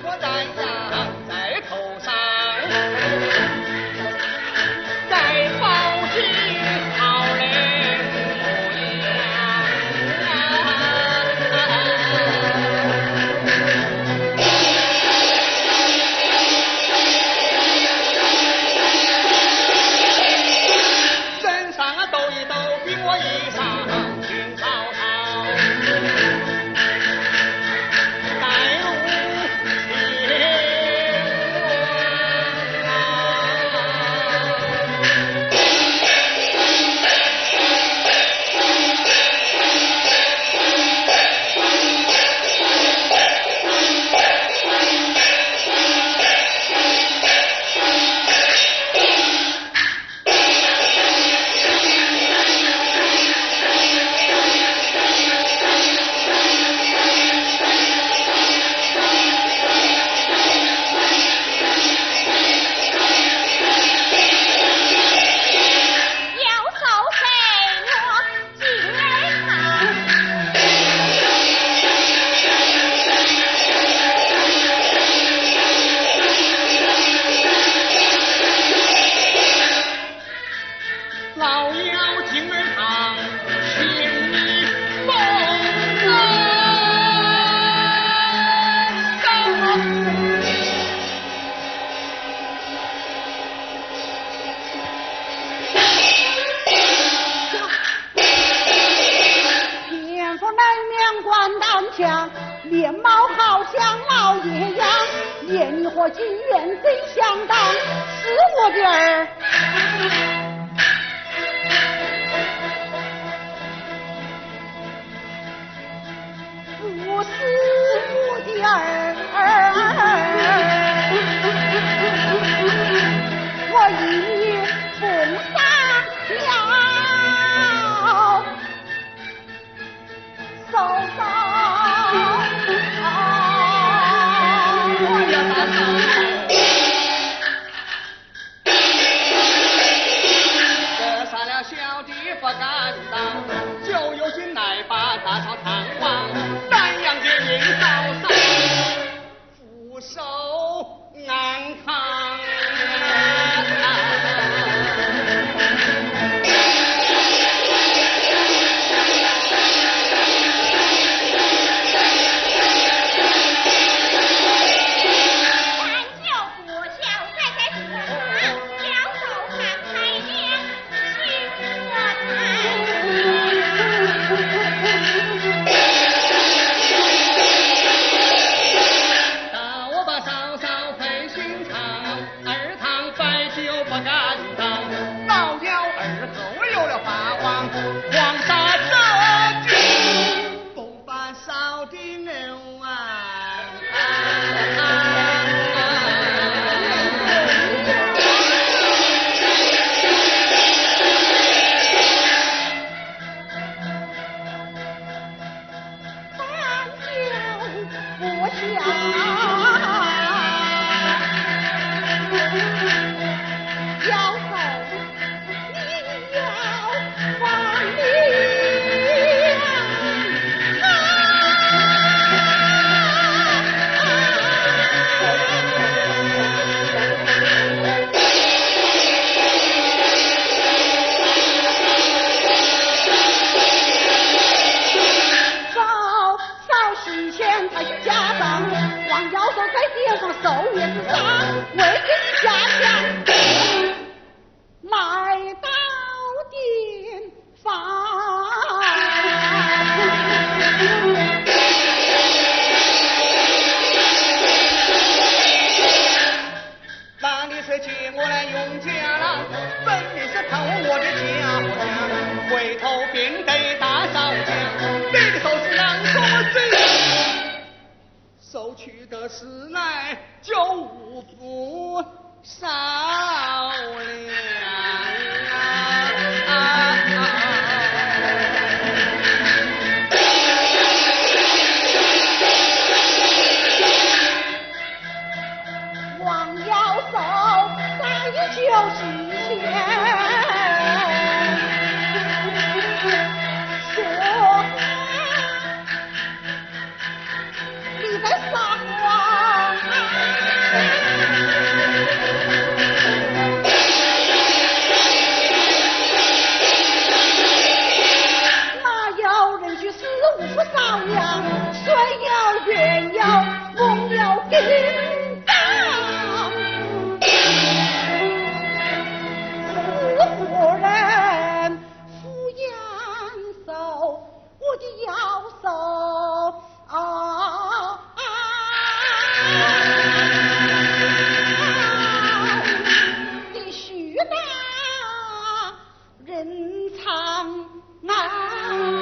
上人苍茫。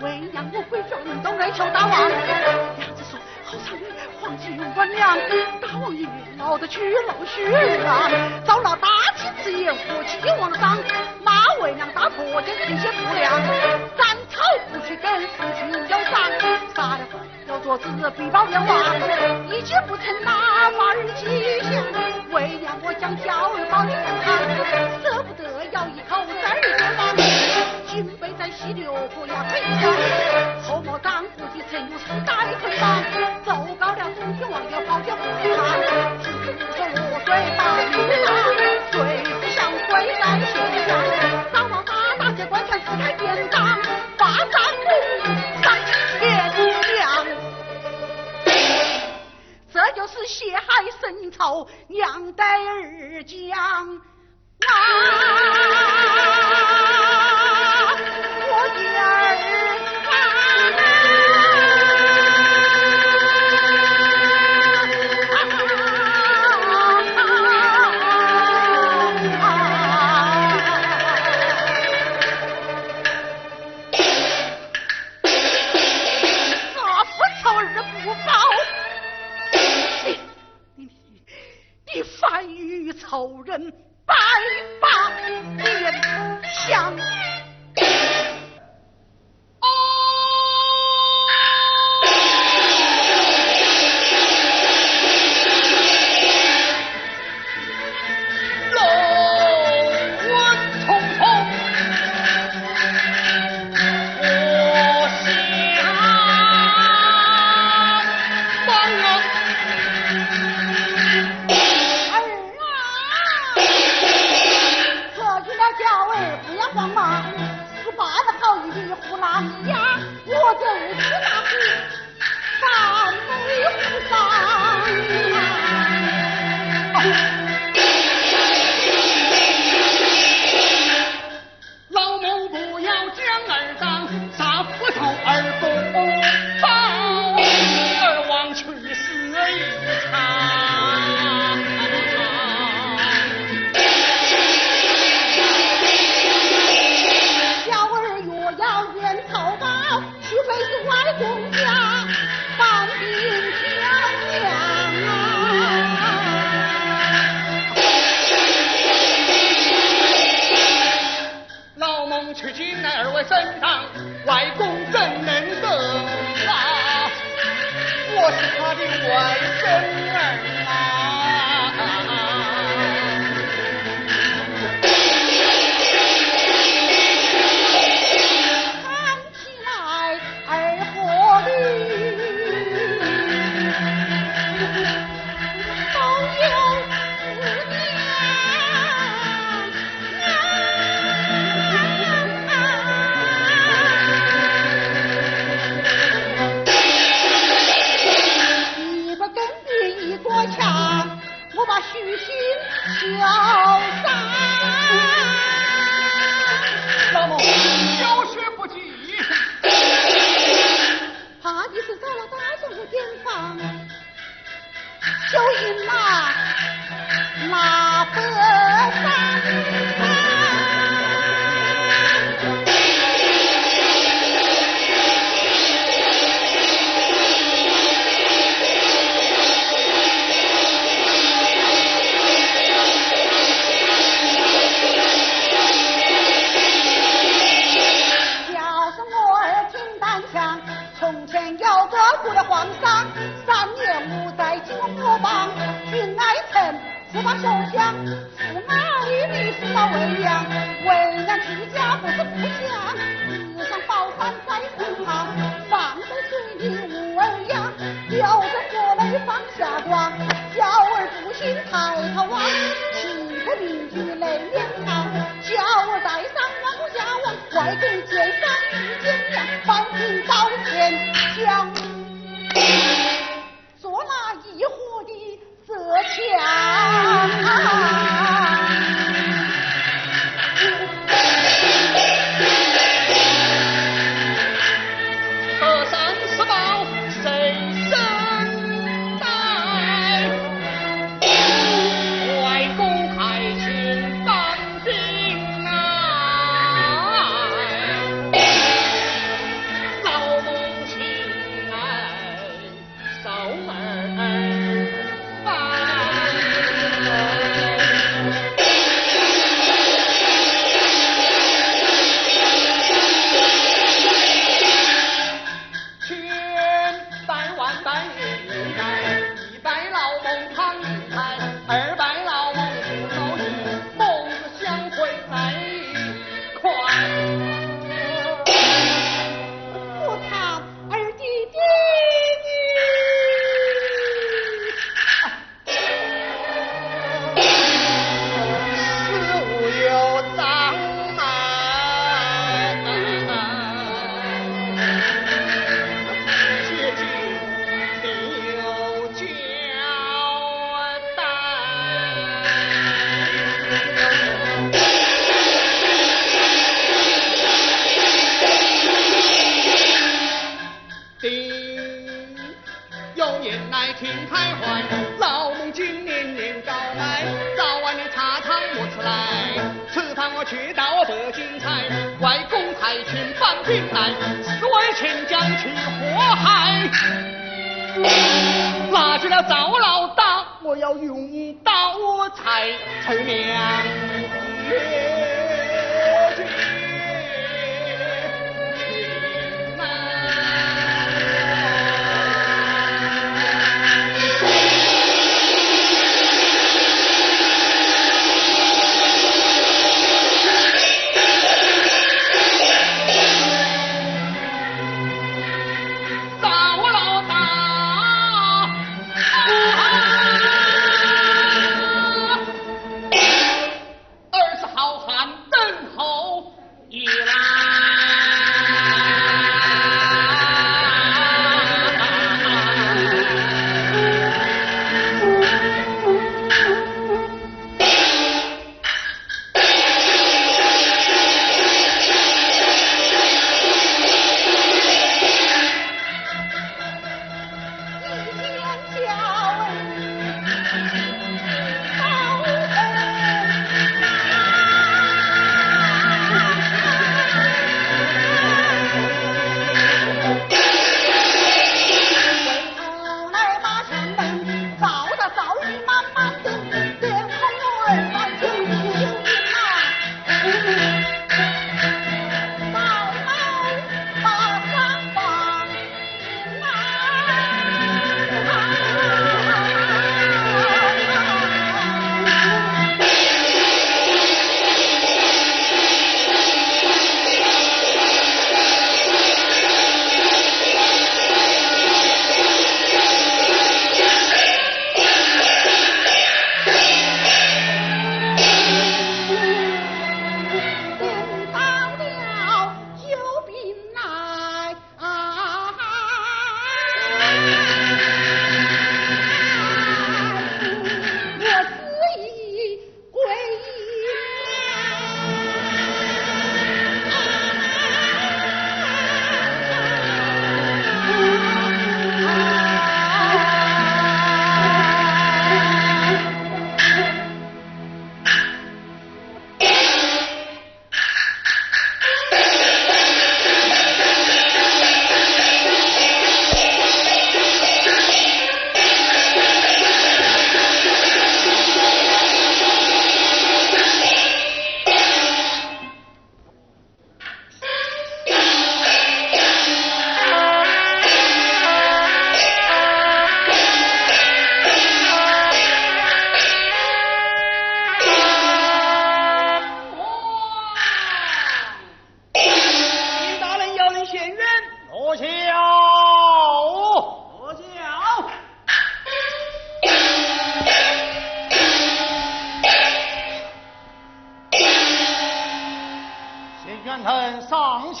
为娘我闺中东来求大王。娘子说，好彩的，黄金玉官娘，大王爷老的去老去啊，遭了大清之言，和气王往上，骂为娘大错，的一些不良，斩草不去根，夫君要斩，杀了官要做子，必报梁王，一句不成，那法儿吉祥？为娘我将小儿保全堂，就不呀回家。后莫张顾的陈勇是大的捆绑，奏告了总兵王爷包家不看，只说落水把你打，罪不想归在天下。张王八大些官权自开边疆，把张龙上天降。这就是血海深仇娘在儿将。啊！第二，我此仇人不报，你反与仇人拜拜。胡拉呀，我就是那。怀生儿。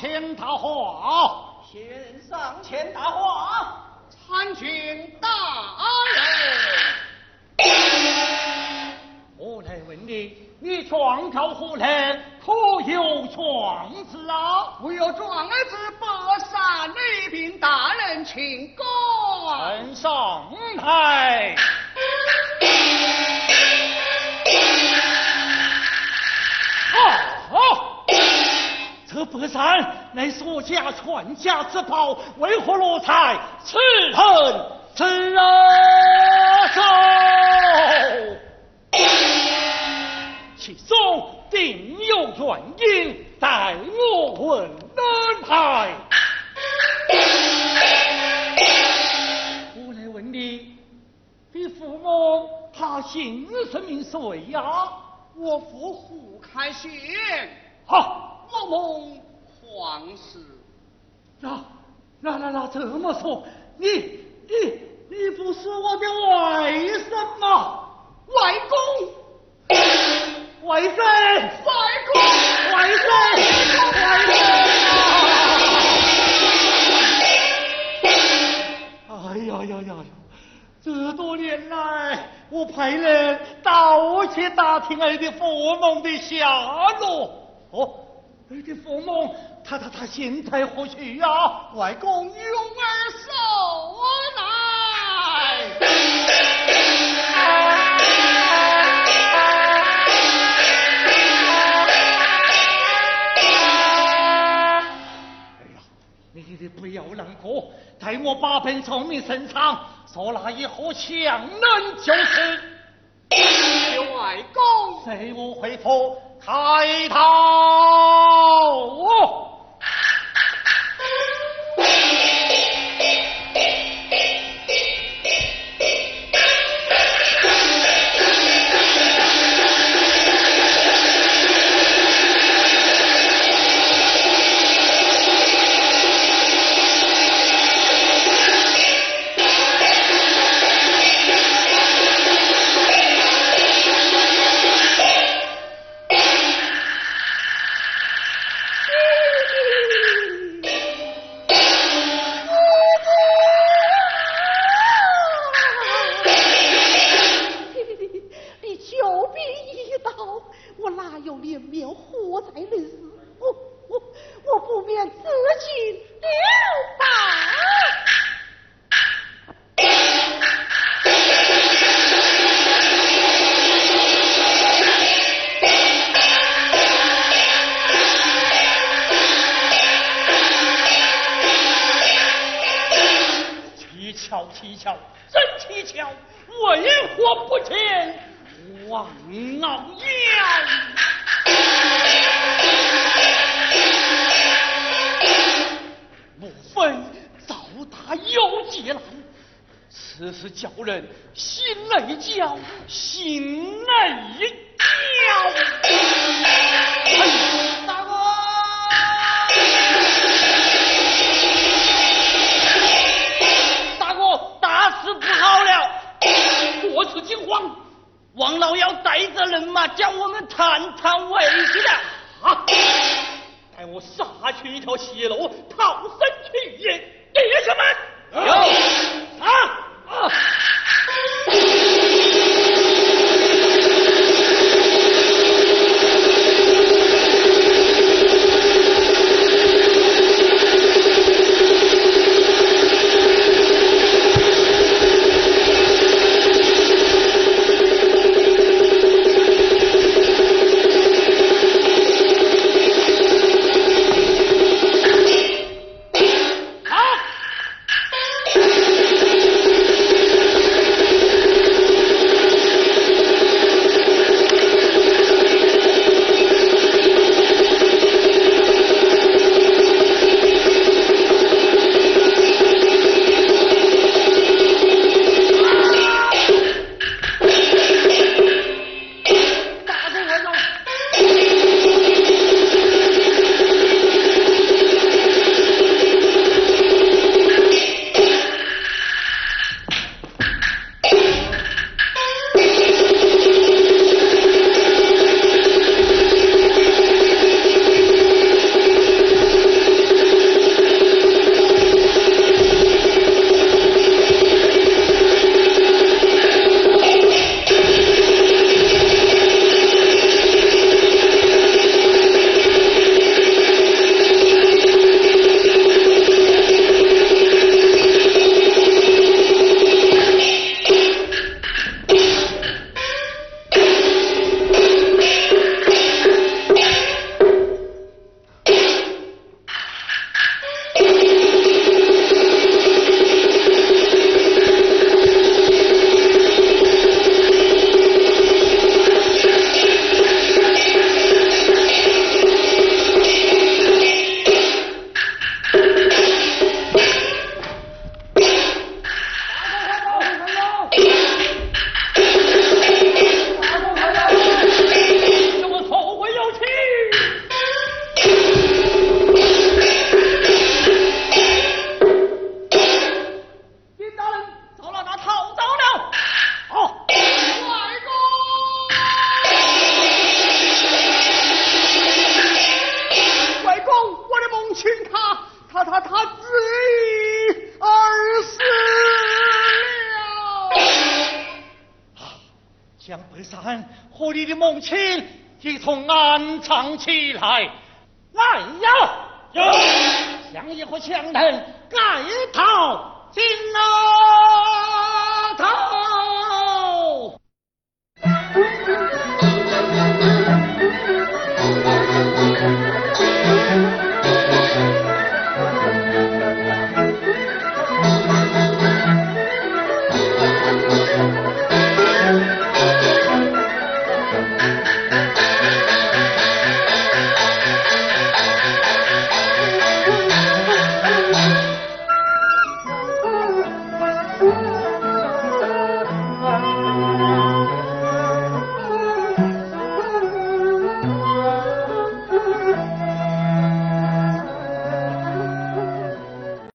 前答话。仙人上前答话。参军大人，我来问你，你状告何人？可有状子啊？我有状儿子，北山礼宾大人请过。呈上台。这北山乃是我家传家之宝，为何落在此恨之手？其中定有原因，待我问安排。我来问你，你父母他姓甚名谁呀？我父胡开县，好，我蒙皇室。那那那那这么说，你你你不是我的外甥吗？外公，外甥，外公，外甥，外甥啊！哎呀呀呀呀！这多年来，我派人到处打听儿的父母的下落。哦，儿的父母，他他他现在何去呀？外公用儿手哎呀，你你不要难过，待我把本聪明身上，说那以后强能就是。外公，随我回府开刀。条血路，逃